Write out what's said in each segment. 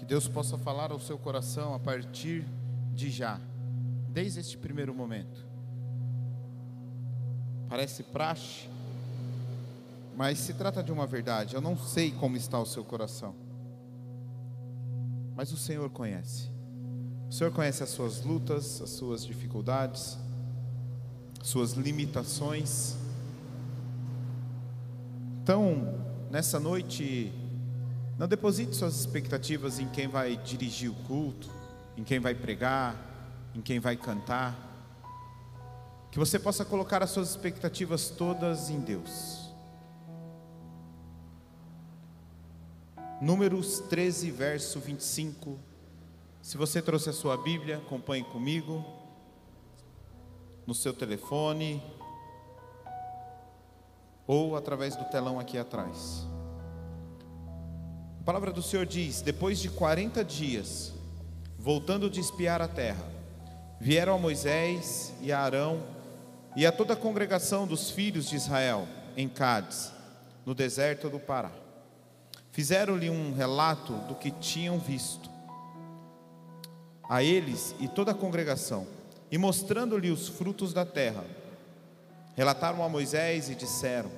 Que Deus possa falar ao seu coração a partir de já, desde este primeiro momento. Parece praxe, mas se trata de uma verdade. Eu não sei como está o seu coração, mas o Senhor conhece. O Senhor conhece as suas lutas, as suas dificuldades, suas limitações. Então, nessa noite, não deposite suas expectativas em quem vai dirigir o culto, em quem vai pregar, em quem vai cantar. Que você possa colocar as suas expectativas todas em Deus. Números 13, verso 25 se você trouxe a sua Bíblia, acompanhe comigo no seu telefone ou através do telão aqui atrás. Palavra do Senhor diz: Depois de 40 dias, voltando de espiar a terra, vieram a Moisés e a Arão e a toda a congregação dos filhos de Israel em Cádiz, no deserto do Pará. Fizeram-lhe um relato do que tinham visto a eles e toda a congregação, e mostrando-lhe os frutos da terra. Relataram a Moisés e disseram: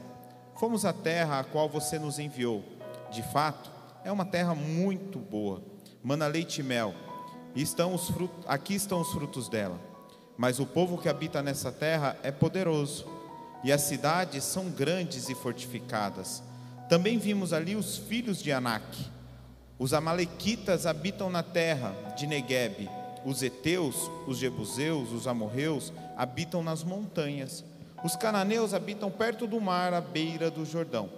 Fomos à terra a qual você nos enviou. De fato, é uma terra muito boa, mana leite e mel. E estão os frutos, aqui estão os frutos dela. Mas o povo que habita nessa terra é poderoso, e as cidades são grandes e fortificadas. Também vimos ali os filhos de Anak os amalequitas habitam na terra de Negueb. Os heteus, os jebuseus, os amorreus habitam nas montanhas. Os cananeus habitam perto do mar, à beira do Jordão.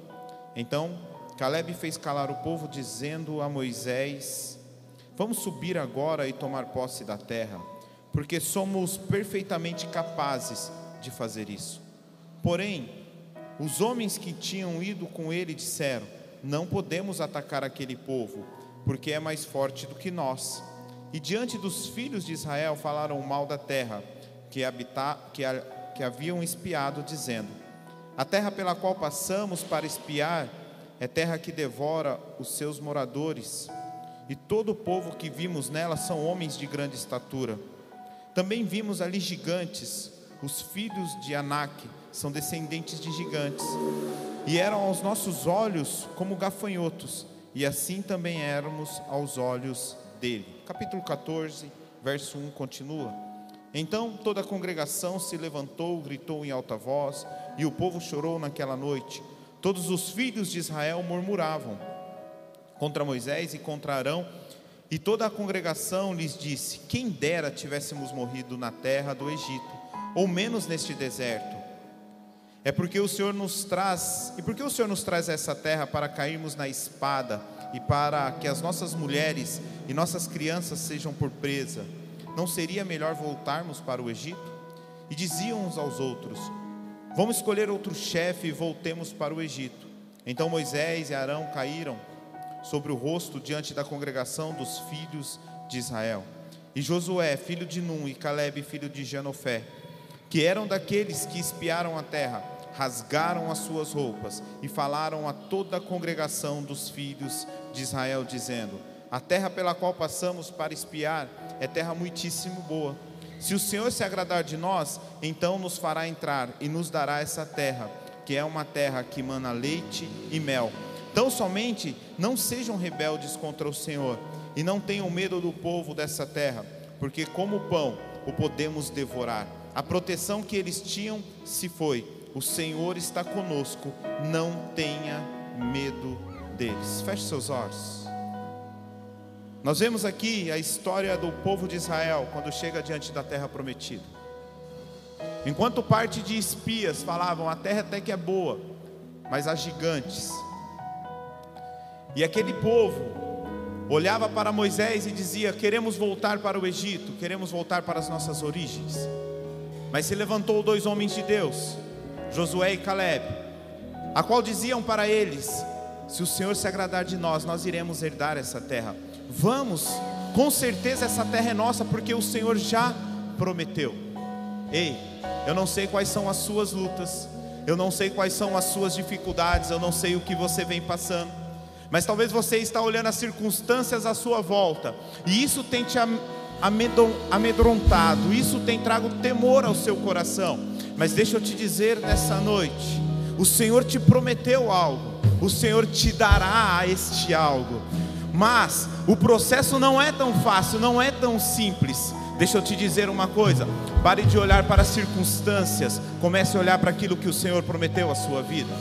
Então Caleb fez calar o povo, dizendo a Moisés: Vamos subir agora e tomar posse da terra, porque somos perfeitamente capazes de fazer isso. Porém, os homens que tinham ido com ele disseram: não podemos atacar aquele povo, porque é mais forte do que nós. E diante dos filhos de Israel falaram mal da terra que, habitar, que, que haviam espiado, dizendo: A terra pela qual passamos para espiar é terra que devora os seus moradores, e todo o povo que vimos nela são homens de grande estatura. Também vimos ali gigantes, os filhos de Anak são descendentes de gigantes e eram aos nossos olhos como gafanhotos, e assim também éramos aos olhos dele. Capítulo 14, verso 1 continua. Então toda a congregação se levantou, gritou em alta voz, e o povo chorou naquela noite. Todos os filhos de Israel murmuravam contra Moisés e contra Arão, e toda a congregação lhes disse: Quem dera tivéssemos morrido na terra do Egito, ou menos neste deserto é porque o Senhor nos traz, e porque o Senhor nos traz essa terra para cairmos na espada e para que as nossas mulheres e nossas crianças sejam por presa. Não seria melhor voltarmos para o Egito? E diziam uns aos outros: Vamos escolher outro chefe e voltemos para o Egito. Então Moisés e Arão caíram sobre o rosto diante da congregação dos filhos de Israel. E Josué, filho de Num, e Caleb, filho de Janofé, que eram daqueles que espiaram a terra, rasgaram as suas roupas e falaram a toda a congregação dos filhos de Israel, dizendo: A terra pela qual passamos para espiar é terra muitíssimo boa. Se o Senhor se agradar de nós, então nos fará entrar e nos dará essa terra, que é uma terra que mana leite e mel. Tão somente não sejam rebeldes contra o Senhor e não tenham medo do povo dessa terra, porque como pão o podemos devorar. A proteção que eles tinham se foi o Senhor está conosco, não tenha medo deles. Feche seus olhos. Nós vemos aqui a história do povo de Israel quando chega diante da terra prometida. Enquanto parte de espias falavam, a terra até que é boa, mas há gigantes. E aquele povo olhava para Moisés e dizia: Queremos voltar para o Egito, queremos voltar para as nossas origens. Mas se levantou dois homens de Deus, Josué e Caleb, a qual diziam para eles: Se o Senhor se agradar de nós, nós iremos herdar essa terra. Vamos, com certeza essa terra é nossa, porque o Senhor já prometeu. Ei, eu não sei quais são as suas lutas, eu não sei quais são as suas dificuldades, eu não sei o que você vem passando, Mas talvez você está olhando as circunstâncias à sua volta, e isso tem te amedrontado, isso tem trago temor ao seu coração. Mas deixa eu te dizer nessa noite: o Senhor te prometeu algo, o Senhor te dará este algo. Mas o processo não é tão fácil, não é tão simples. Deixa eu te dizer uma coisa: pare de olhar para as circunstâncias, comece a olhar para aquilo que o Senhor prometeu à sua vida.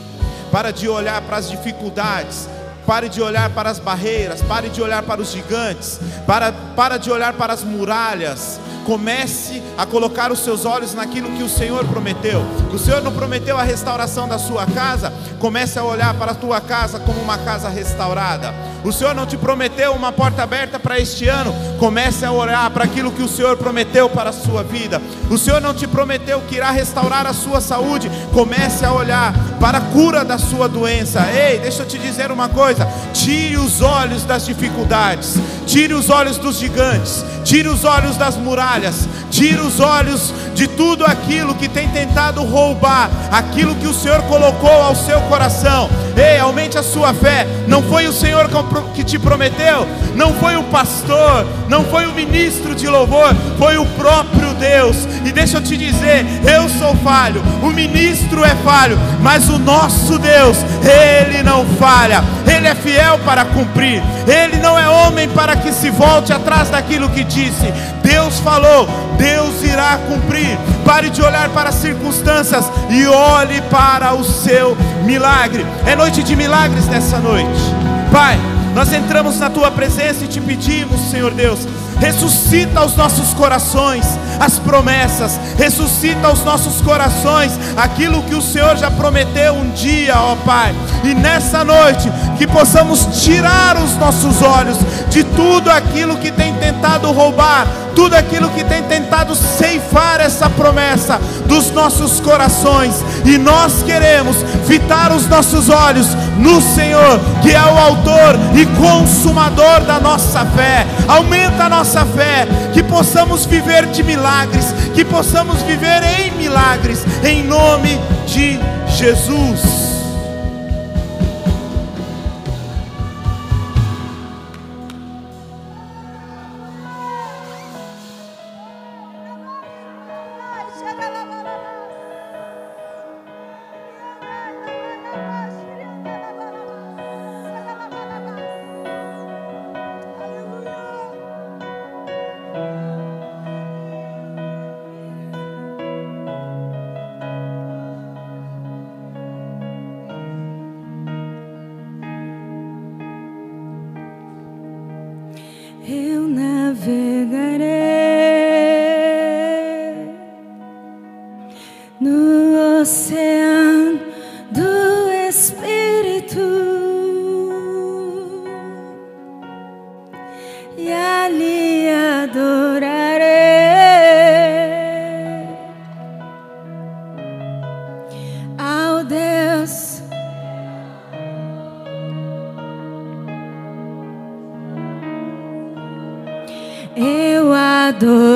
Para de olhar para as dificuldades, pare de olhar para as barreiras, pare de olhar para os gigantes, para, para de olhar para as muralhas, Comece a colocar os seus olhos naquilo que o Senhor prometeu. O Senhor não prometeu a restauração da sua casa? Comece a olhar para a tua casa como uma casa restaurada. O Senhor não te prometeu uma porta aberta para este ano? Comece a olhar para aquilo que o Senhor prometeu para a sua vida. O Senhor não te prometeu que irá restaurar a sua saúde? Comece a olhar para a cura da sua doença. Ei, deixa eu te dizer uma coisa: tire os olhos das dificuldades, tire os olhos dos gigantes, tire os olhos das muralhas, tire os olhos de tudo aquilo que tem tentado roubar aquilo que o Senhor colocou ao seu coração. Ei, aumente a sua fé. Não foi o Senhor que te prometeu, não foi o pastor, não foi o ministro de louvor, foi o próprio Deus. E deixa eu te dizer, eu sou falho, o ministro é falho, mas o nosso Deus, ele não falha. Ele é fiel para cumprir. Ele não é homem para que se volte atrás daquilo que disse. Deus falou, Deus irá cumprir. Pare de olhar para as circunstâncias e olhe para o seu milagre. É noite de milagres nessa noite. Pai, nós entramos na tua presença e te pedimos, Senhor Deus, ressuscita os nossos corações as promessas, ressuscita os nossos corações aquilo que o Senhor já prometeu um dia, ó Pai. E nessa noite que possamos tirar os nossos olhos de tudo aquilo que tem tentado roubar, tudo aquilo que tem tentado ceifar essa promessa dos nossos corações, e nós queremos fitar os nossos olhos no Senhor, que é o Autor e Consumador da nossa fé. Aumenta a nossa fé, que possamos viver de milagres, que possamos viver em milagres, em nome de Jesus. adorador.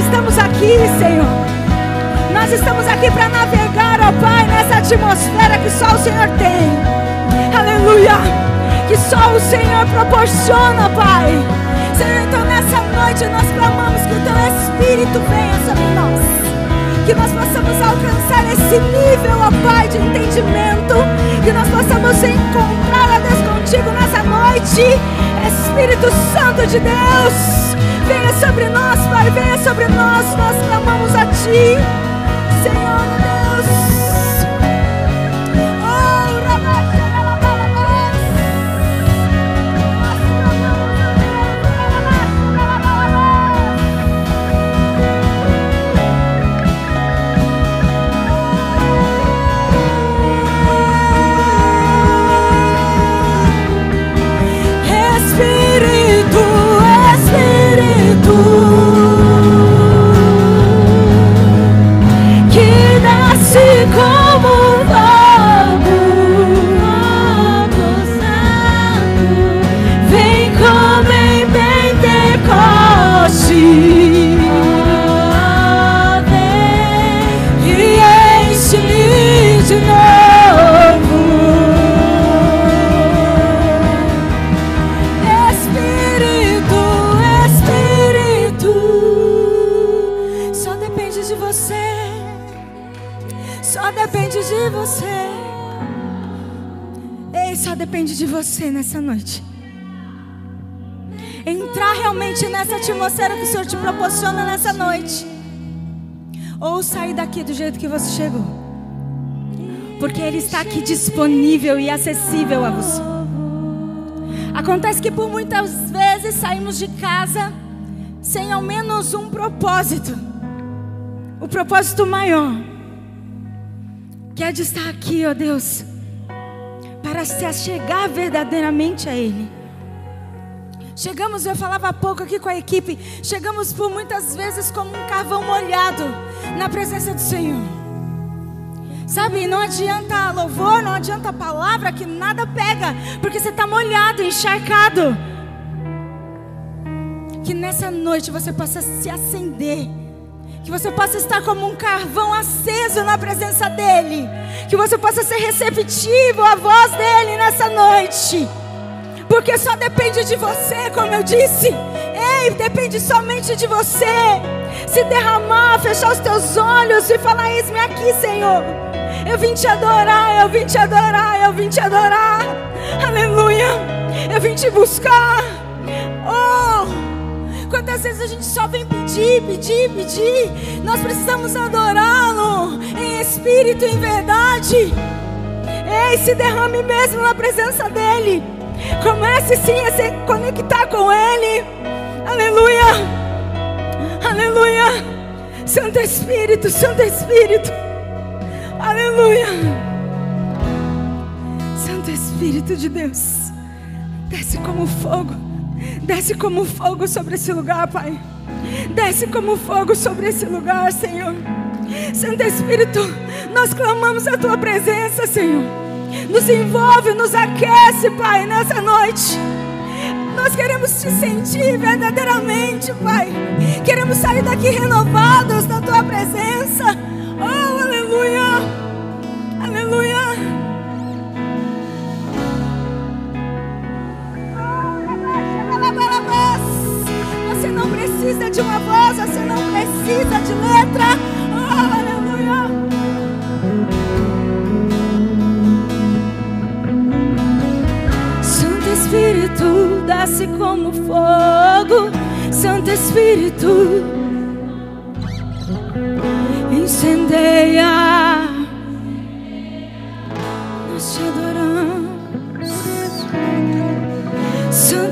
Estamos aqui, Senhor. Nós estamos aqui para navegar, ó Pai, nessa atmosfera que só o Senhor tem. Aleluia! Que só o Senhor proporciona, Pai. Senhor, então nessa noite nós clamamos que o Teu Espírito venha sobre nós. Que nós possamos alcançar esse nível, ó Pai, de entendimento. Que nós possamos encontrar a Deus contigo nessa noite. Espírito Santo de Deus, venha sobre nós, Pai, venha sobre nós. Nós clamamos a Ti, Senhor Deus. Desce você nessa noite. Entrar realmente nessa atmosfera que o Senhor te proporciona nessa noite. Ou sair daqui do jeito que você chegou. Porque Ele está aqui disponível e acessível a você. Acontece que por muitas vezes saímos de casa sem ao menos um propósito. O propósito maior. Que é de estar aqui, ó Deus. Para se achegar verdadeiramente a Ele. Chegamos, eu falava há pouco aqui com a equipe. Chegamos por muitas vezes como um carvão molhado na presença do Senhor. Sabe, não adianta louvor, não adianta palavra, que nada pega, porque você está molhado, encharcado. Que nessa noite você possa se acender, que você possa estar como um carvão aceso na presença dEle, que você possa ser receptivo à voz dEle nessa noite, porque só depende de você, como eu disse. Ei, depende somente de você. Se derramar, fechar os teus olhos e falar: Eis-me aqui, Senhor. Eu vim te adorar, eu vim te adorar, eu vim te adorar. Aleluia. Eu vim te buscar. Oh, quantas vezes a gente só vem pedir, pedir, pedir. Nós precisamos adorá-lo em espírito e em verdade. Ei, se derrame mesmo na presença dEle. Comece sim a se conectar com Ele. Aleluia. Aleluia. Santo Espírito, Santo Espírito. Aleluia. Santo Espírito de Deus. Desce como fogo. Desce como fogo sobre esse lugar, Pai. Desce como fogo sobre esse lugar, Senhor. Santo Espírito, nós clamamos a tua presença, Senhor. Nos envolve, nos aquece, Pai, nessa noite. Nós queremos te sentir verdadeiramente, Pai. Queremos sair daqui renovados na tua presença. Oh, aleluia. Aleluia. Precisa de uma voz, você não precisa de letra. Oh. Santo Espírito, desce como fogo. Santo Espírito, incendeia.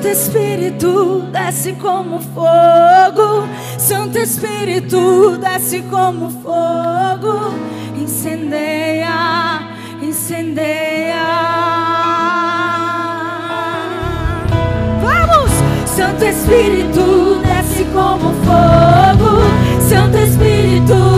Santo Espírito, desce como fogo. Santo Espírito, desce como fogo. Incendeia, incendeia. Vamos! Santo Espírito, desce como fogo. Santo Espírito,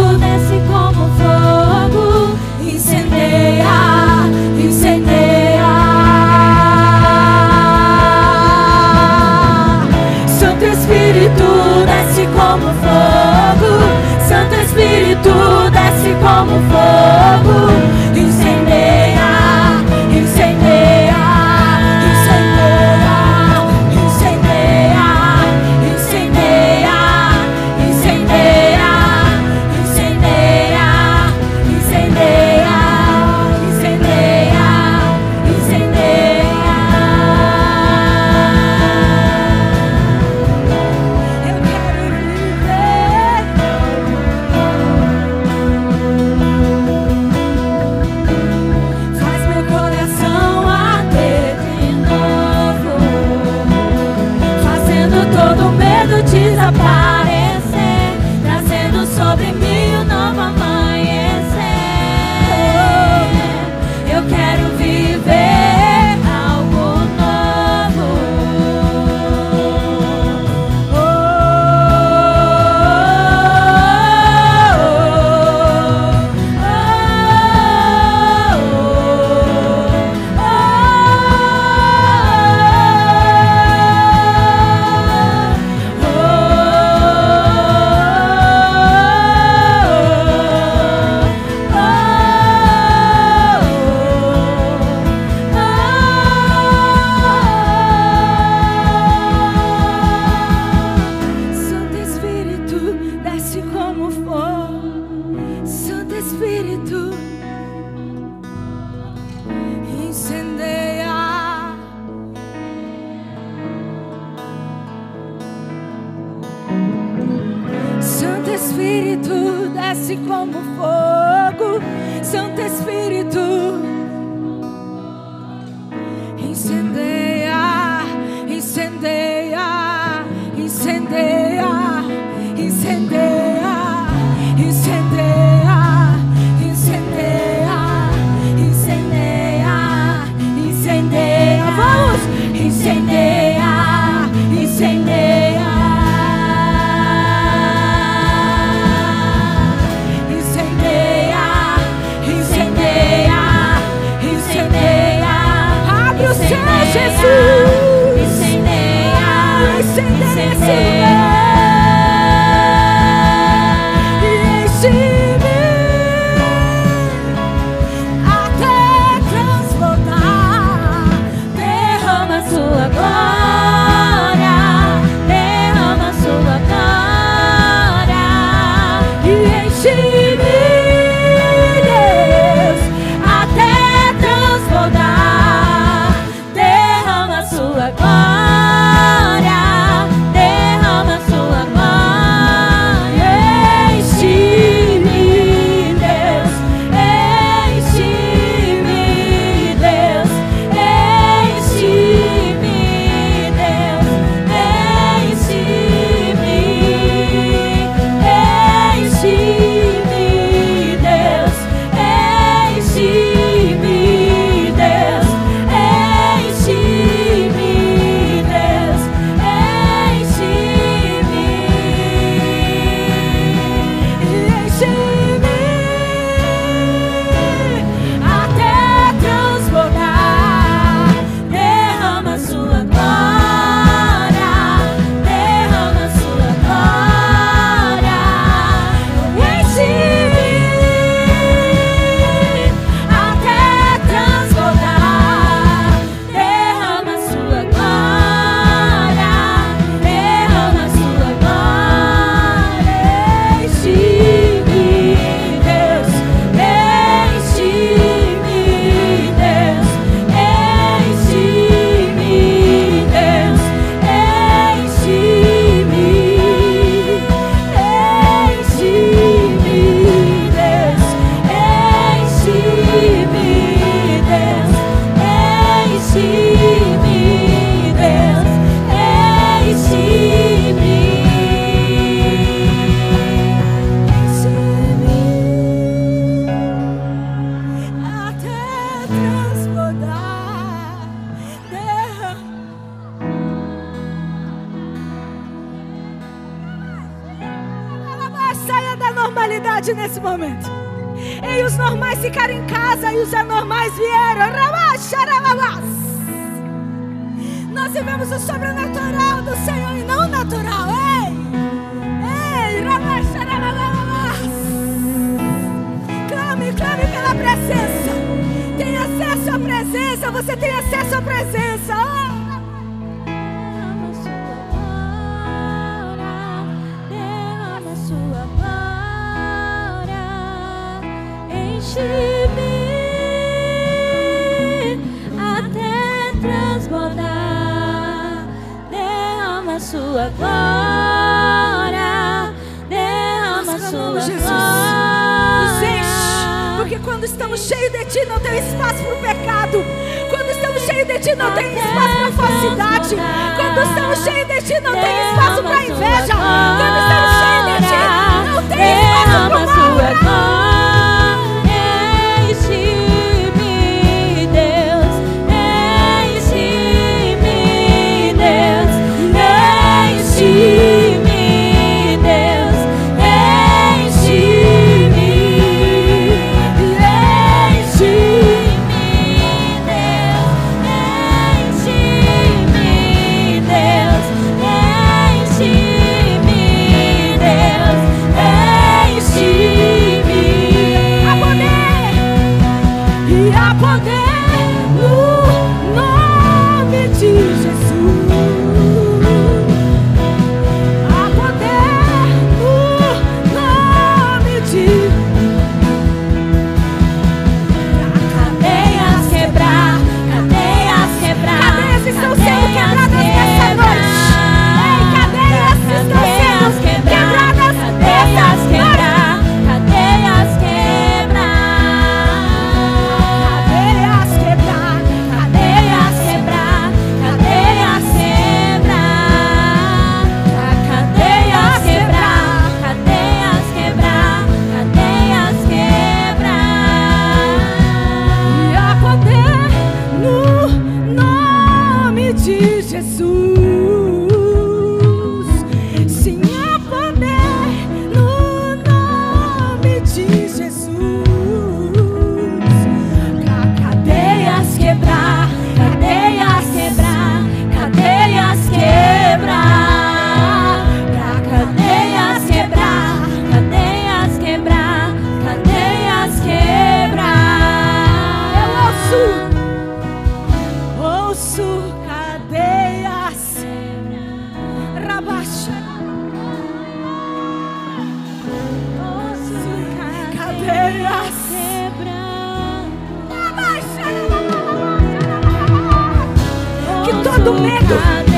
nesse momento. E os normais ficaram em casa e os anormais vieram. Nós vivemos o sobrenatural do Senhor e não o natural. Ei! Ei! Clame, clame pela presença. Tem acesso à presença, você tem acesso à presença. Ei! sua glória. Derrama Nós sua Jesus. glória. Porque quando estamos cheios de ti, não tem espaço para o pecado. Quando estamos cheios de ti, não tem espaço para falsidade. Quando estamos cheios de ti, não tem espaço para inveja. Quando estamos cheios de ti, não tem espaço para mal. do pecado.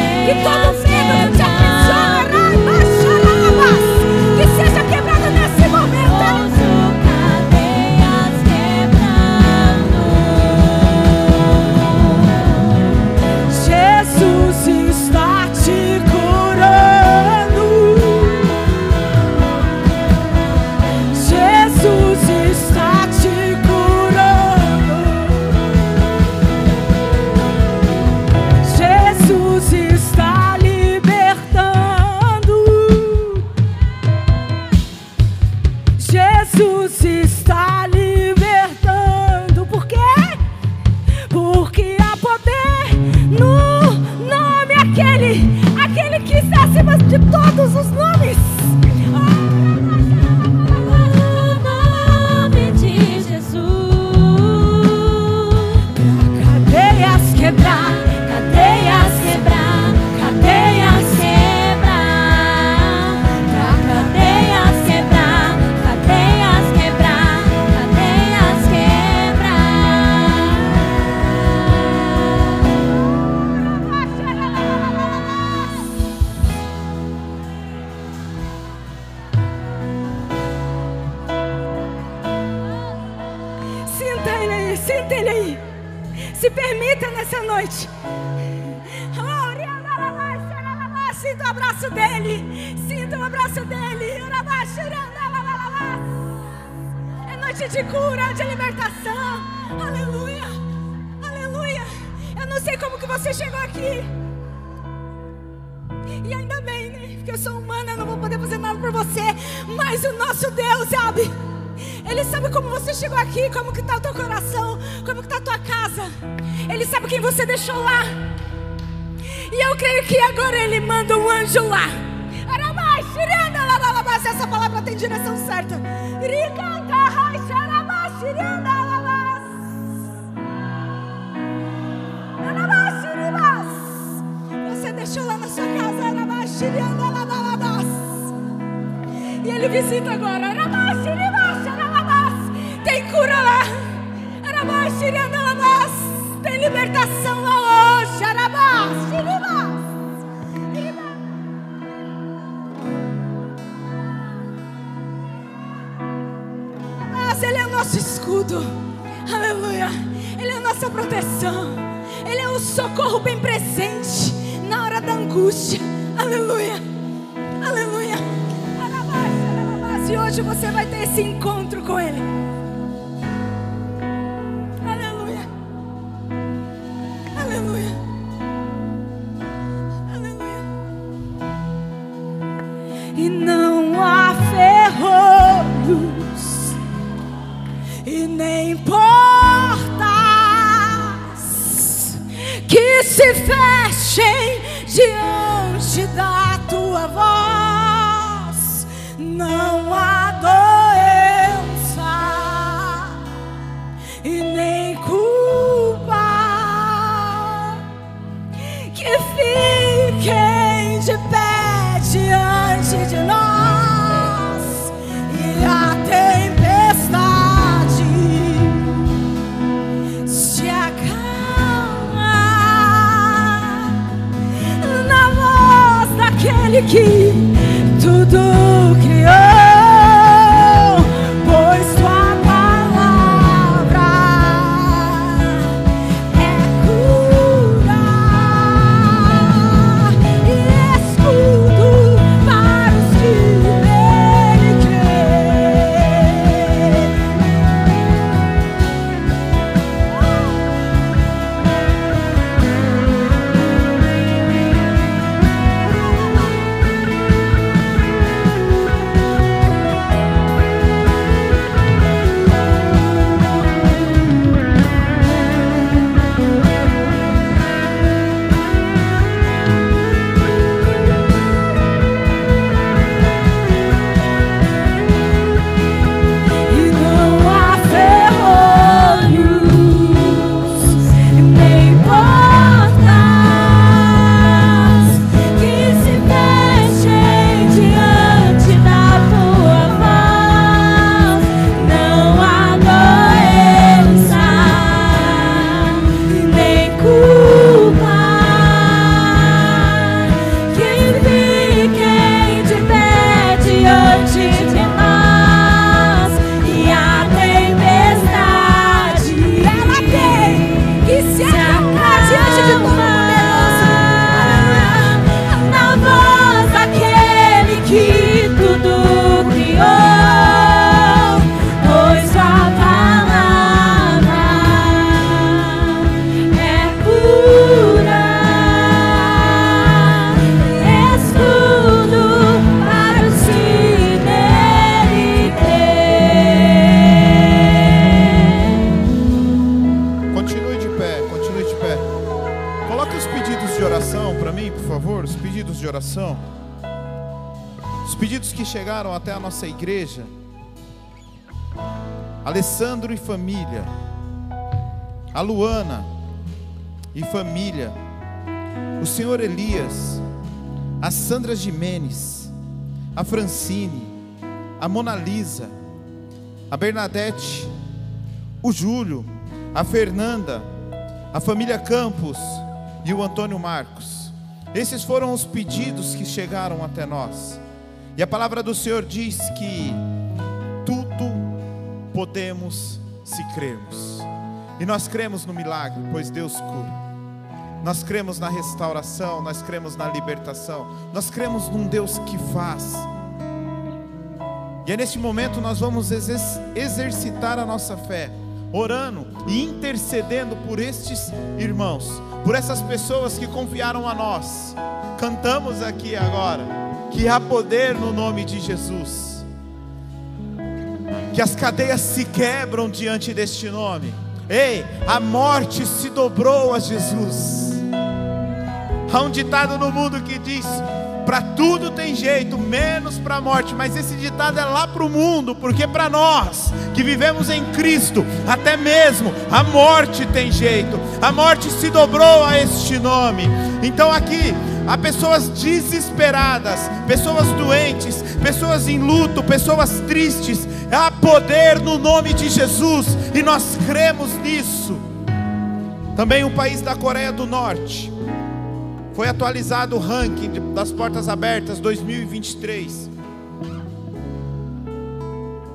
de cura, de libertação. Aleluia, aleluia. Eu não sei como que você chegou aqui. E ainda bem, né? Porque eu sou humana, eu não vou poder fazer nada por você. Mas o nosso Deus sabe. Ele sabe como você chegou aqui, como que está o teu coração, como que está a tua casa. Ele sabe quem você deixou lá. E eu creio que agora Ele manda um anjo lá. Essa palavra tem direção certa. Ricanta, Ele visita agora. Tem cura lá. Tem libertação lá hoje. Ele é o nosso escudo. Aleluia. Ele é a nossa proteção. Ele é o socorro bem presente na hora da angústia. Aleluia. E hoje você vai ter esse encontro com Ele. Aleluia. Aleluia. Aleluia. E não há ferrolhos e nem portas que se fechem diante daquele que família. A Luana e família. O senhor Elias. A Sandra Jimenez. A Francine. A Mona Lisa. A Bernadette. O Júlio. A Fernanda. A família Campos. E o Antônio Marcos. Esses foram os pedidos que chegaram até nós. E a palavra do Senhor diz que tudo podemos se crermos. E nós cremos no milagre, pois Deus cura. Nós cremos na restauração, nós cremos na libertação, nós cremos num Deus que faz. E é neste momento nós vamos exer- exercitar a nossa fé, orando e intercedendo por estes irmãos, por essas pessoas que confiaram a nós. Cantamos aqui agora. que há poder no nome de Jesus. Que as cadeias se quebram diante deste nome. Ei, a morte se dobrou a Jesus. Há um ditado no mundo que diz: para tudo tem jeito, menos para a morte. Mas esse ditado é lá para o mundo, porque para nós que vivemos em Cristo, até mesmo a morte tem jeito. A morte se dobrou a este nome. Então aqui há pessoas desesperadas, pessoas doentes, pessoas em luto, pessoas tristes. Há poder no nome de Jesus e nós cremos nisso. Também o país da Coreia do Norte foi atualizado o ranking das portas abertas 2023.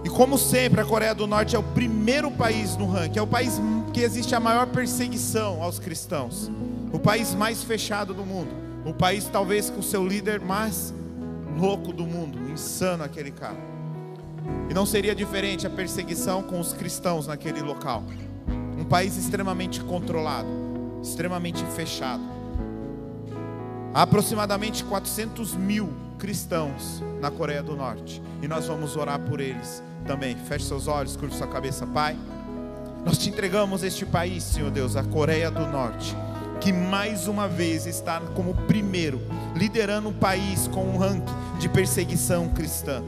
E como sempre, a Coreia do Norte é o primeiro país no ranking, é o país que existe a maior perseguição aos cristãos, o país mais fechado do mundo, o país talvez com o seu líder mais louco do mundo, insano aquele cara. E não seria diferente a perseguição com os cristãos naquele local. Um país extremamente controlado, extremamente fechado. Há aproximadamente 400 mil cristãos na Coreia do Norte. E nós vamos orar por eles também. Feche seus olhos, curva sua cabeça, Pai. Nós te entregamos este país, Senhor Deus, a Coreia do Norte, que mais uma vez está como primeiro, liderando um país com um ranking de perseguição cristã.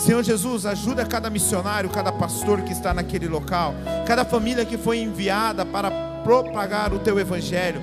Senhor Jesus, ajuda cada missionário, cada pastor que está naquele local, cada família que foi enviada para propagar o teu evangelho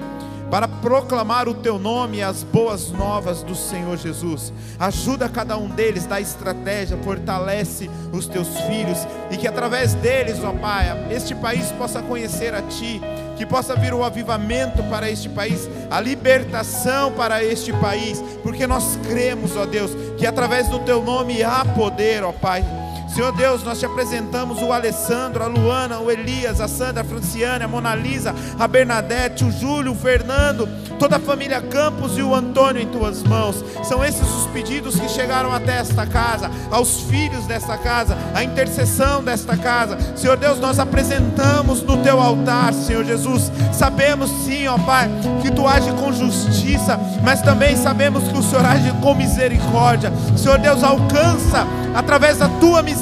para proclamar o teu nome e as boas novas do Senhor Jesus. Ajuda cada um deles, dá estratégia, fortalece os teus filhos e que através deles, ó Pai, este país possa conhecer a Ti, que possa vir o avivamento para este país, a libertação para este país, porque nós cremos, ó Deus, que através do Teu nome há poder, ó Pai. Senhor Deus, nós te apresentamos o Alessandro, a Luana, o Elias, a Sandra, a Franciane, a Mona Lisa, a Bernadette, o Júlio, o Fernando, toda a família Campos e o Antônio em tuas mãos. São esses os pedidos que chegaram até esta casa, aos filhos desta casa, a intercessão desta casa. Senhor Deus, nós apresentamos no teu altar, Senhor Jesus. Sabemos sim, ó Pai, que tu age com justiça, mas também sabemos que o Senhor age com misericórdia. Senhor Deus, alcança através da tua misericórdia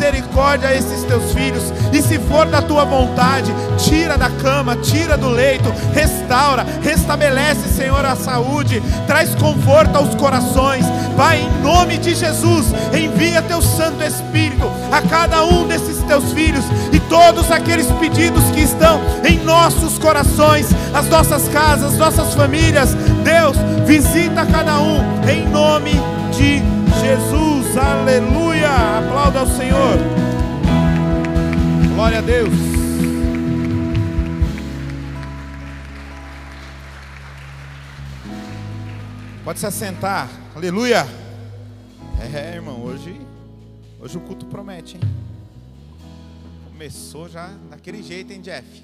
a esses teus filhos, e se for da tua vontade, tira da cama, tira do leito, restaura, restabelece, Senhor, a saúde, traz conforto aos corações, Pai, em nome de Jesus, envia teu Santo Espírito a cada um desses teus filhos e todos aqueles pedidos que estão em nossos corações, as nossas casas, as nossas famílias, Deus, visita cada um, em nome de Jesus, aleluia. Aplauda ao Senhor. Glória a Deus. Pode se assentar, aleluia. É, irmão, hoje, hoje o culto promete, hein? Começou já daquele jeito, hein, Jeff?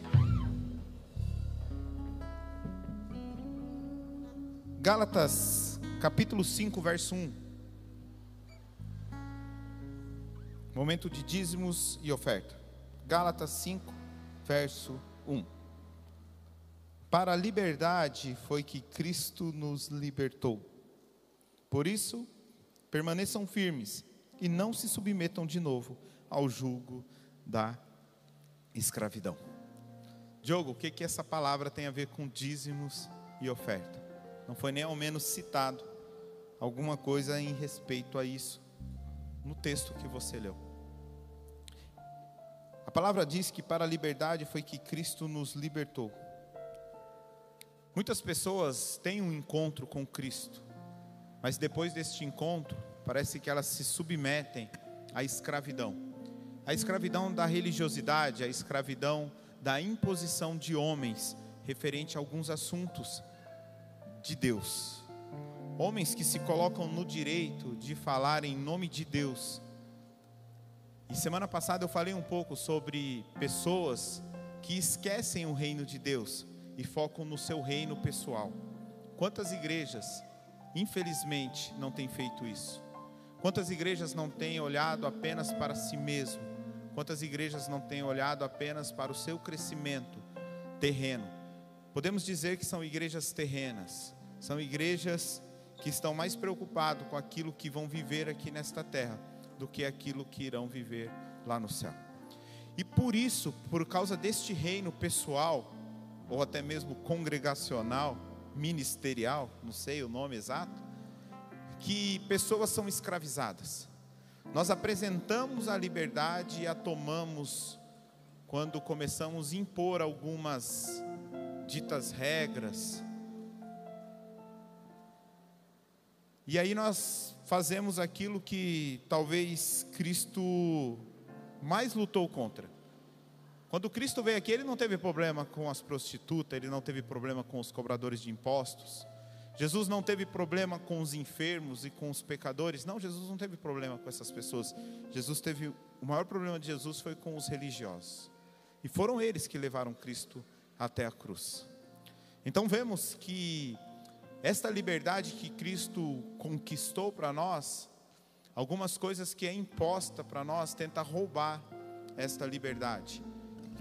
Gálatas, capítulo 5, verso 1. Momento de dízimos e oferta. Gálatas 5, verso 1. Para a liberdade foi que Cristo nos libertou. Por isso, permaneçam firmes e não se submetam de novo ao jugo da escravidão. Diogo, o que, que essa palavra tem a ver com dízimos e oferta? Não foi nem ao menos citado alguma coisa em respeito a isso no texto que você leu. A palavra diz que para a liberdade foi que Cristo nos libertou. Muitas pessoas têm um encontro com Cristo, mas depois deste encontro, parece que elas se submetem à escravidão. A escravidão da religiosidade, a escravidão da imposição de homens referente a alguns assuntos de Deus. Homens que se colocam no direito de falar em nome de Deus. E semana passada eu falei um pouco sobre pessoas que esquecem o reino de Deus e focam no seu reino pessoal. Quantas igrejas, infelizmente, não têm feito isso? Quantas igrejas não têm olhado apenas para si mesmo? Quantas igrejas não têm olhado apenas para o seu crescimento terreno? Podemos dizer que são igrejas terrenas, são igrejas que estão mais preocupados com aquilo que vão viver aqui nesta terra do que aquilo que irão viver lá no céu. E por isso, por causa deste reino pessoal, ou até mesmo congregacional, ministerial, não sei o nome exato, que pessoas são escravizadas. Nós apresentamos a liberdade e a tomamos quando começamos a impor algumas ditas regras. E aí nós fazemos aquilo que talvez Cristo mais lutou contra. Quando Cristo veio aqui, ele não teve problema com as prostitutas, ele não teve problema com os cobradores de impostos. Jesus não teve problema com os enfermos e com os pecadores. Não, Jesus não teve problema com essas pessoas. Jesus teve o maior problema de Jesus foi com os religiosos. E foram eles que levaram Cristo até a cruz. Então vemos que esta liberdade que Cristo conquistou para nós, algumas coisas que é imposta para nós tenta roubar esta liberdade.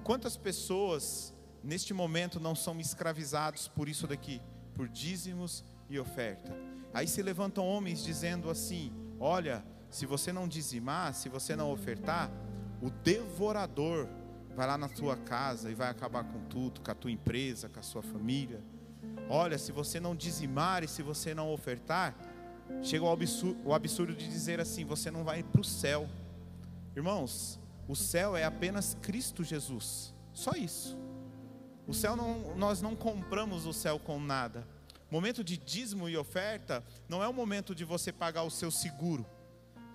Quantas pessoas neste momento não são escravizados por isso daqui, por dízimos e oferta? Aí se levantam homens dizendo assim: Olha, se você não dizimar, se você não ofertar, o devorador vai lá na tua casa e vai acabar com tudo, com a tua empresa, com a sua família. Olha, se você não dizimar e se você não ofertar, chega o absurdo, o absurdo de dizer assim: você não vai para o céu. Irmãos, o céu é apenas Cristo Jesus. Só isso. O céu não, nós não compramos o céu com nada. Momento de dízimo e oferta não é o momento de você pagar o seu seguro,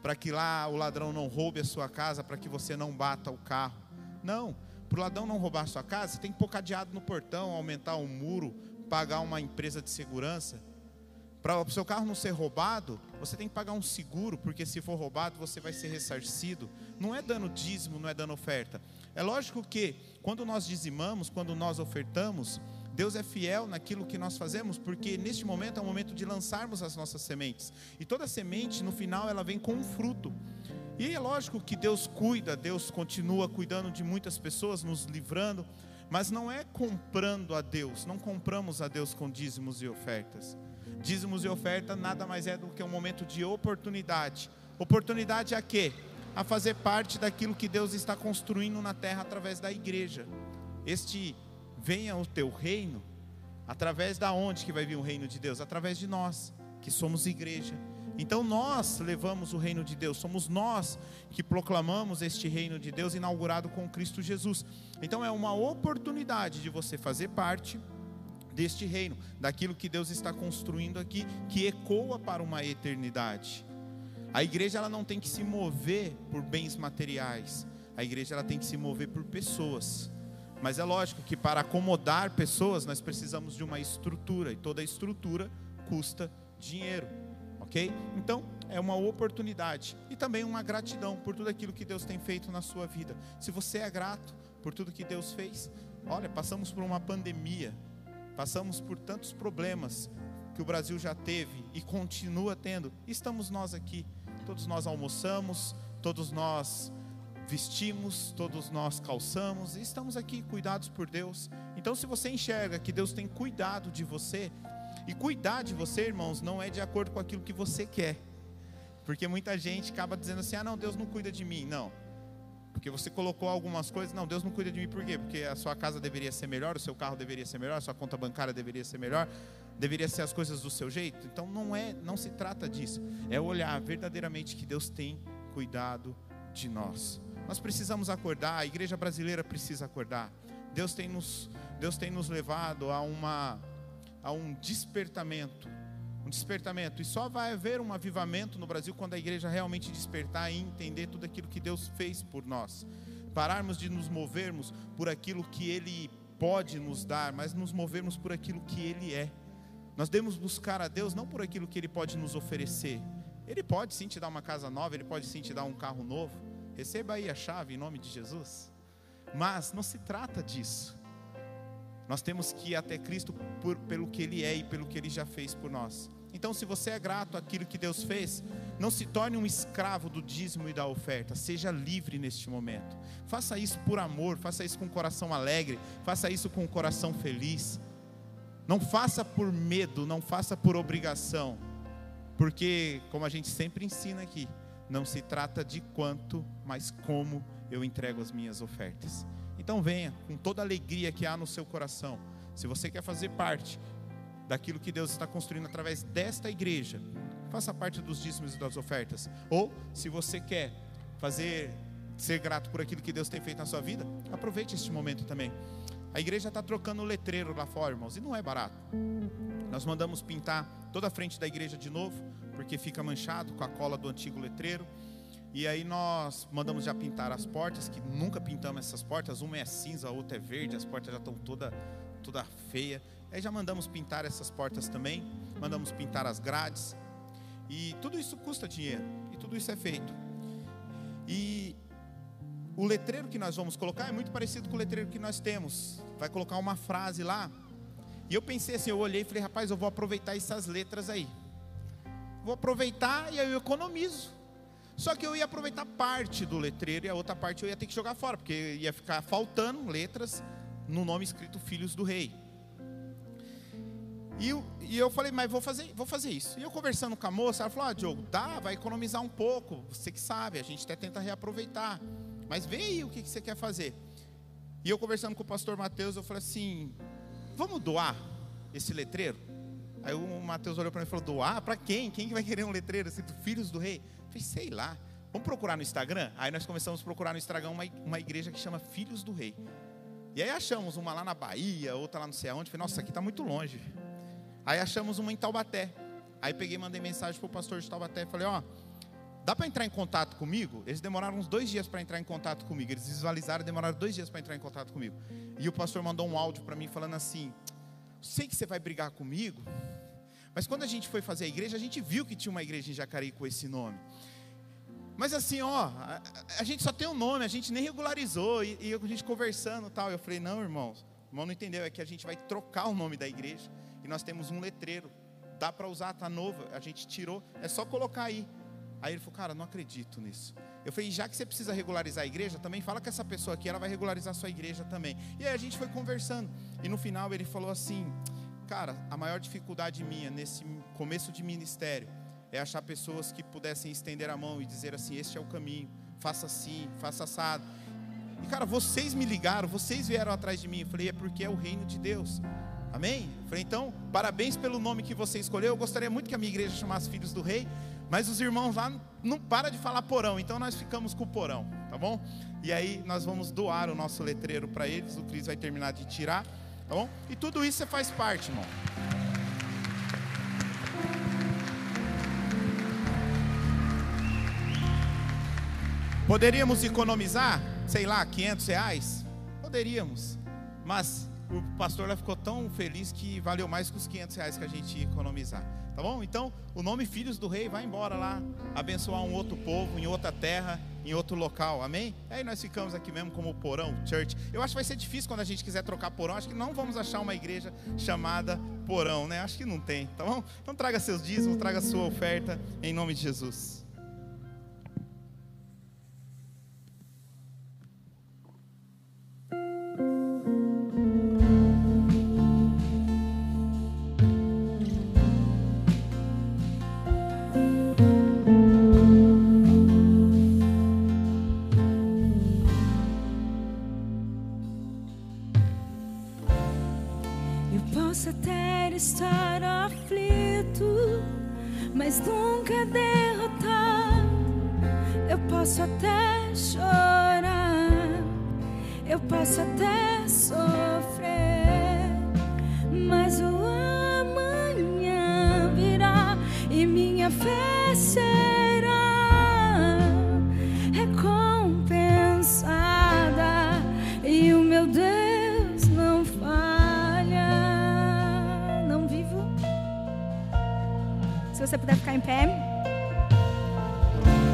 para que lá o ladrão não roube a sua casa, para que você não bata o carro. Não, para o ladrão não roubar a sua casa, você tem que pôr cadeado no portão, aumentar o muro, pagar uma empresa de segurança. Para o seu carro não ser roubado, você tem que pagar um seguro, porque se for roubado, você vai ser ressarcido. Não é dando dízimo, não é dando oferta. É lógico que quando nós dizimamos, quando nós ofertamos, Deus é fiel naquilo que nós fazemos, porque neste momento é o momento de lançarmos as nossas sementes. E toda semente, no final, ela vem com um fruto. E é lógico que Deus cuida, Deus continua cuidando de muitas pessoas, nos livrando, mas não é comprando a Deus, não compramos a Deus com dízimos e ofertas. Dízimos e oferta nada mais é do que um momento de oportunidade. Oportunidade a quê? A fazer parte daquilo que Deus está construindo na terra através da igreja. Este venha o teu reino, através da onde que vai vir o reino de Deus? Através de nós, que somos igreja. Então nós levamos o reino de Deus, somos nós que proclamamos este reino de Deus inaugurado com Cristo Jesus. Então é uma oportunidade de você fazer parte deste reino, daquilo que Deus está construindo aqui, que ecoa para uma eternidade. A igreja ela não tem que se mover por bens materiais. A igreja ela tem que se mover por pessoas. Mas é lógico que para acomodar pessoas nós precisamos de uma estrutura e toda estrutura custa dinheiro, ok? Então é uma oportunidade e também uma gratidão por tudo aquilo que Deus tem feito na sua vida. Se você é grato por tudo que Deus fez, olha, passamos por uma pandemia, Passamos por tantos problemas que o Brasil já teve e continua tendo. Estamos nós aqui. Todos nós almoçamos, todos nós vestimos, todos nós calçamos e estamos aqui cuidados por Deus. Então, se você enxerga que Deus tem cuidado de você, e cuidar de você, irmãos, não é de acordo com aquilo que você quer. Porque muita gente acaba dizendo assim: ah, não, Deus não cuida de mim. Não. Porque você colocou algumas coisas, não, Deus não cuida de mim por quê? Porque a sua casa deveria ser melhor, o seu carro deveria ser melhor, a sua conta bancária deveria ser melhor, deveria ser as coisas do seu jeito. Então não é, não se trata disso. É olhar verdadeiramente que Deus tem cuidado de nós. Nós precisamos acordar, a igreja brasileira precisa acordar. Deus tem nos, Deus tem nos levado a uma a um despertamento um despertamento. E só vai haver um avivamento no Brasil quando a igreja realmente despertar e entender tudo aquilo que Deus fez por nós. Pararmos de nos movermos por aquilo que Ele pode nos dar, mas nos movermos por aquilo que Ele é. Nós devemos buscar a Deus não por aquilo que Ele pode nos oferecer. Ele pode sim te dar uma casa nova, Ele pode sim te dar um carro novo. Receba aí a chave em nome de Jesus. Mas não se trata disso. Nós temos que ir até Cristo por, pelo que Ele é e pelo que Ele já fez por nós. Então, se você é grato àquilo que Deus fez, não se torne um escravo do dízimo e da oferta. Seja livre neste momento. Faça isso por amor, faça isso com o coração alegre, faça isso com o coração feliz. Não faça por medo, não faça por obrigação. Porque, como a gente sempre ensina aqui, não se trata de quanto, mas como eu entrego as minhas ofertas. Então venha com toda a alegria que há no seu coração. Se você quer fazer parte daquilo que Deus está construindo através desta igreja, faça parte dos dízimos e das ofertas. Ou, se você quer fazer ser grato por aquilo que Deus tem feito na sua vida, aproveite este momento também. A igreja está trocando o letreiro lá fora, irmãos, e não é barato. Nós mandamos pintar toda a frente da igreja de novo, porque fica manchado com a cola do antigo letreiro. E aí nós mandamos já pintar as portas, que nunca pintamos essas portas. Uma é cinza, a outra é verde, as portas já estão toda, toda feia. Aí já mandamos pintar essas portas também, mandamos pintar as grades. E tudo isso custa dinheiro, e tudo isso é feito. E o letreiro que nós vamos colocar é muito parecido com o letreiro que nós temos. Vai colocar uma frase lá. E eu pensei assim, eu olhei e falei, rapaz, eu vou aproveitar essas letras aí. Vou aproveitar e aí eu economizo. Só que eu ia aproveitar parte do letreiro e a outra parte eu ia ter que jogar fora, porque ia ficar faltando letras no nome escrito Filhos do Rei. E eu, e eu falei, mas vou fazer, vou fazer isso. E eu conversando com a moça, ela falou: Ah, Diogo, dá, vai economizar um pouco. Você que sabe, a gente até tenta reaproveitar. Mas vê aí o que, que você quer fazer. E eu conversando com o pastor Mateus, eu falei assim: Vamos doar esse letreiro? Aí o Mateus olhou para mim e falou: Doar? Para quem? Quem que vai querer um letreiro assim, Filhos do Rei? Falei: Sei lá. Vamos procurar no Instagram? Aí nós começamos a procurar no Instagram uma, uma igreja que chama Filhos do Rei. E aí achamos uma lá na Bahia, outra lá não sei aonde. Falei: Nossa, aqui está muito longe. Aí achamos uma em Taubaté. Aí peguei mandei mensagem para o pastor de Taubaté e falei: Ó, dá para entrar em contato comigo? Eles demoraram uns dois dias para entrar em contato comigo. Eles visualizaram e demoraram dois dias para entrar em contato comigo. E o pastor mandou um áudio para mim falando assim: Sei que você vai brigar comigo, mas quando a gente foi fazer a igreja, a gente viu que tinha uma igreja em Jacareí com esse nome. Mas assim, ó, a, a gente só tem um nome, a gente nem regularizou, e, e a gente conversando tal. Eu falei, não, irmãos, o irmão não entendeu, é que a gente vai trocar o nome da igreja. E nós temos um letreiro. Dá para usar, tá novo. A gente tirou, é só colocar aí. Aí ele falou, cara, não acredito nisso. Eu falei, já que você precisa regularizar a igreja, também fala com essa pessoa aqui, ela vai regularizar a sua igreja também. E aí a gente foi conversando. E no final ele falou assim, cara, a maior dificuldade minha nesse começo de ministério é achar pessoas que pudessem estender a mão e dizer assim, este é o caminho, faça assim, faça assado. E cara, vocês me ligaram, vocês vieram atrás de mim. Eu falei, é porque é o reino de Deus. Amém? Eu falei, então, parabéns pelo nome que você escolheu. Eu gostaria muito que a minha igreja chamasse Filhos do Rei, mas os irmãos lá não para de falar porão, então nós ficamos com o porão, tá bom? E aí nós vamos doar o nosso letreiro para eles, o Cris vai terminar de tirar, tá bom? E tudo isso você faz parte, irmão. Poderíamos economizar, sei lá, 500 reais? Poderíamos, mas o pastor lá ficou tão feliz que valeu mais que os 500 reais que a gente ia economizar. Tá bom? Então, o nome Filhos do Rei vai embora lá, abençoar um outro povo, em outra terra, em outro local. Amém? Aí nós ficamos aqui mesmo como porão, church. Eu acho que vai ser difícil quando a gente quiser trocar porão. Acho que não vamos achar uma igreja chamada porão, né? Acho que não tem, tá bom? Então traga seus dízimos, traga sua oferta em nome de Jesus.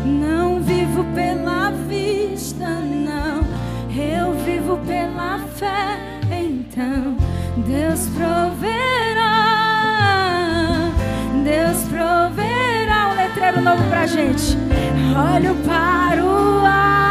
Não vivo pela vista, não. Eu vivo pela fé. Então, Deus proverá. Deus proverá um letreiro novo pra gente. Olho para o alto,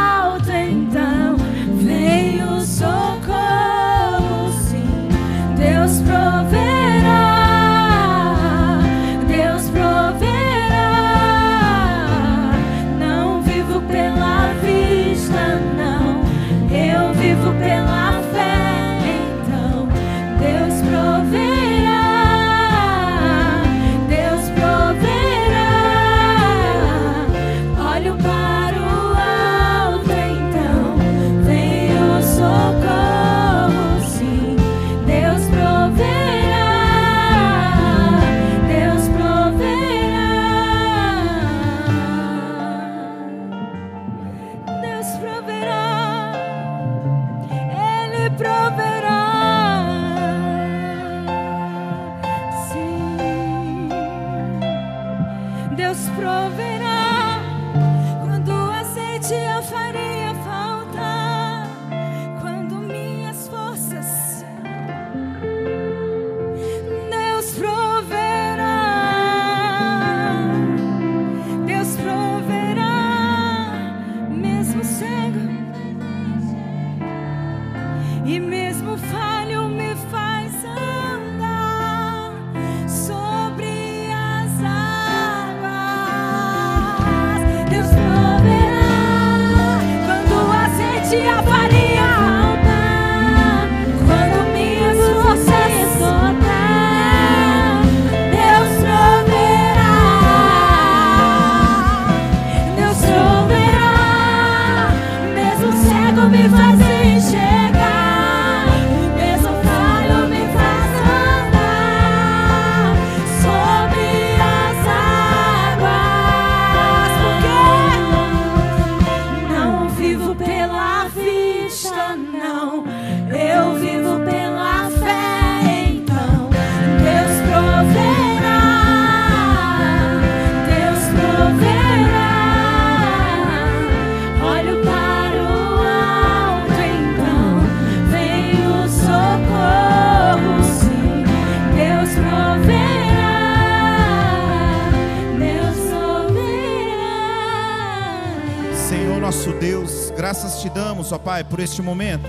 por este momento,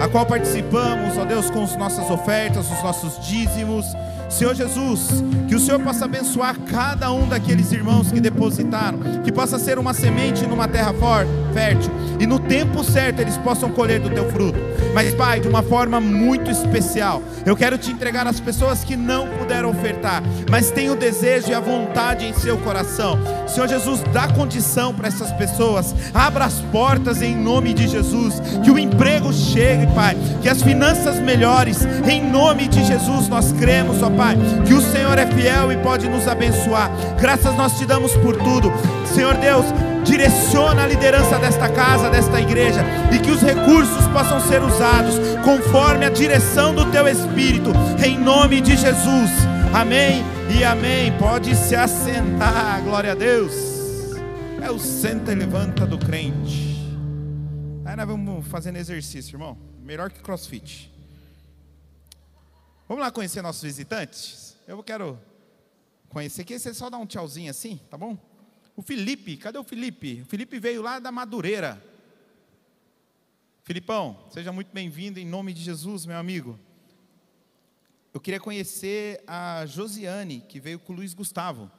a qual participamos, ó Deus, com as nossas ofertas, os nossos dízimos. Senhor Jesus, que o Senhor possa abençoar cada um daqueles irmãos que depositaram, que possa ser uma semente numa terra fértil, e no tempo certo eles possam colher do teu fruto. Mas, Pai, de uma forma muito especial, eu quero te entregar as pessoas que não puderam ofertar, mas têm o desejo e a vontade em seu coração. Senhor Jesus, dá condição para essas pessoas, abra as portas em nome de Jesus, que o emprego chegue, Pai, que as finanças melhores, em nome de Jesus nós cremos, ó Pai, que o Senhor é fiel e pode nos abençoar. Graças nós te damos por tudo, Senhor Deus. Direciona a liderança desta casa, desta igreja, e que os recursos possam ser usados conforme a direção do teu Espírito, em nome de Jesus. Amém e amém. Pode se assentar, glória a Deus. É o senta e levanta do crente. Aí nós vamos fazendo exercício, irmão. Melhor que crossfit. Vamos lá conhecer nossos visitantes? Eu quero conhecer aqui. Você só dá um tchauzinho assim, tá bom? O Felipe, cadê o Felipe? O Felipe veio lá da Madureira. Filipão, seja muito bem-vindo em nome de Jesus, meu amigo. Eu queria conhecer a Josiane, que veio com o Luiz Gustavo.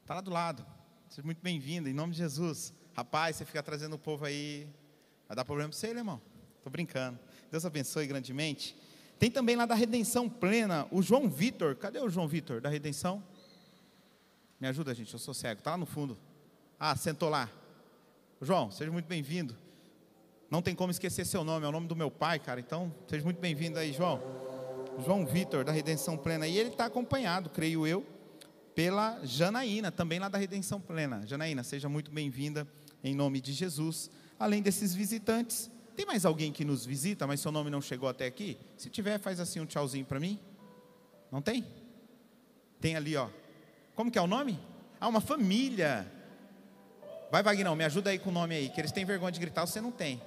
Está lá do lado. Seja muito bem-vindo, em nome de Jesus. Rapaz, você fica trazendo o povo aí. Vai dar problema para você, irmão? Estou brincando. Deus abençoe grandemente. Tem também lá da Redenção Plena, o João Vitor. Cadê o João Vitor da Redenção? Me ajuda, gente, eu sou cego. Está lá no fundo. Ah, sentou lá. João, seja muito bem-vindo. Não tem como esquecer seu nome, é o nome do meu pai, cara. Então, seja muito bem-vindo aí, João. João Vitor, da Redenção Plena. E ele está acompanhado, creio eu, pela Janaína, também lá da Redenção Plena. Janaína, seja muito bem-vinda em nome de Jesus. Além desses visitantes, tem mais alguém que nos visita, mas seu nome não chegou até aqui? Se tiver, faz assim um tchauzinho para mim. Não tem? Tem ali, ó. Como que é o nome? Ah, uma família. Vai, Vagnão, me ajuda aí com o nome aí, que eles têm vergonha de gritar, você não tem.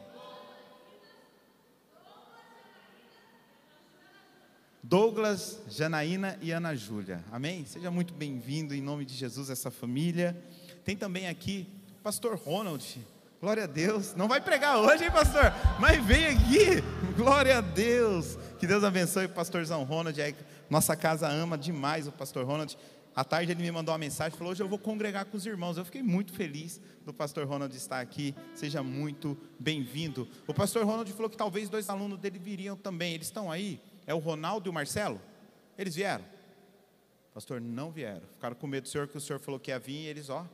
Douglas, Janaína e Ana Júlia. Amém? Seja muito bem-vindo em nome de Jesus, essa família. Tem também aqui o pastor Ronald. Glória a Deus. Não vai pregar hoje, hein, pastor? Mas vem aqui. Glória a Deus. Que Deus abençoe o pastorzão Ronald. Nossa casa ama demais o pastor Ronald. À tarde ele me mandou uma mensagem, falou: Hoje eu vou congregar com os irmãos. Eu fiquei muito feliz do pastor Ronald estar aqui. Seja muito bem-vindo. O pastor Ronald falou que talvez dois alunos dele viriam também. Eles estão aí? É o Ronaldo e o Marcelo? Eles vieram? Pastor, não vieram. Ficaram com medo do senhor, que o senhor falou que ia vir e eles, ó,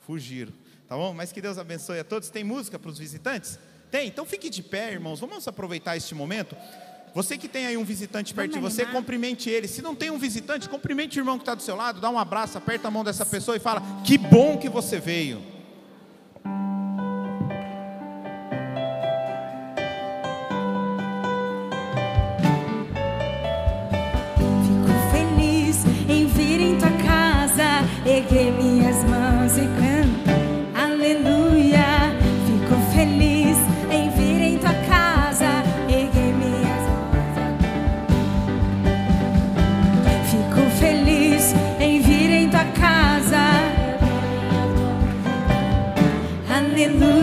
fugiram. Tá bom? Mas que Deus abençoe a todos. Tem música para os visitantes? Tem? Então fique de pé, irmãos. Vamos aproveitar este momento. Você que tem aí um visitante perto Vamos de você, animar. cumprimente ele. Se não tem um visitante, cumprimente o irmão que está do seu lado, dá um abraço, aperta a mão dessa pessoa e fala: Que bom que você veio. Fico feliz em vir em tua casa, erguei-me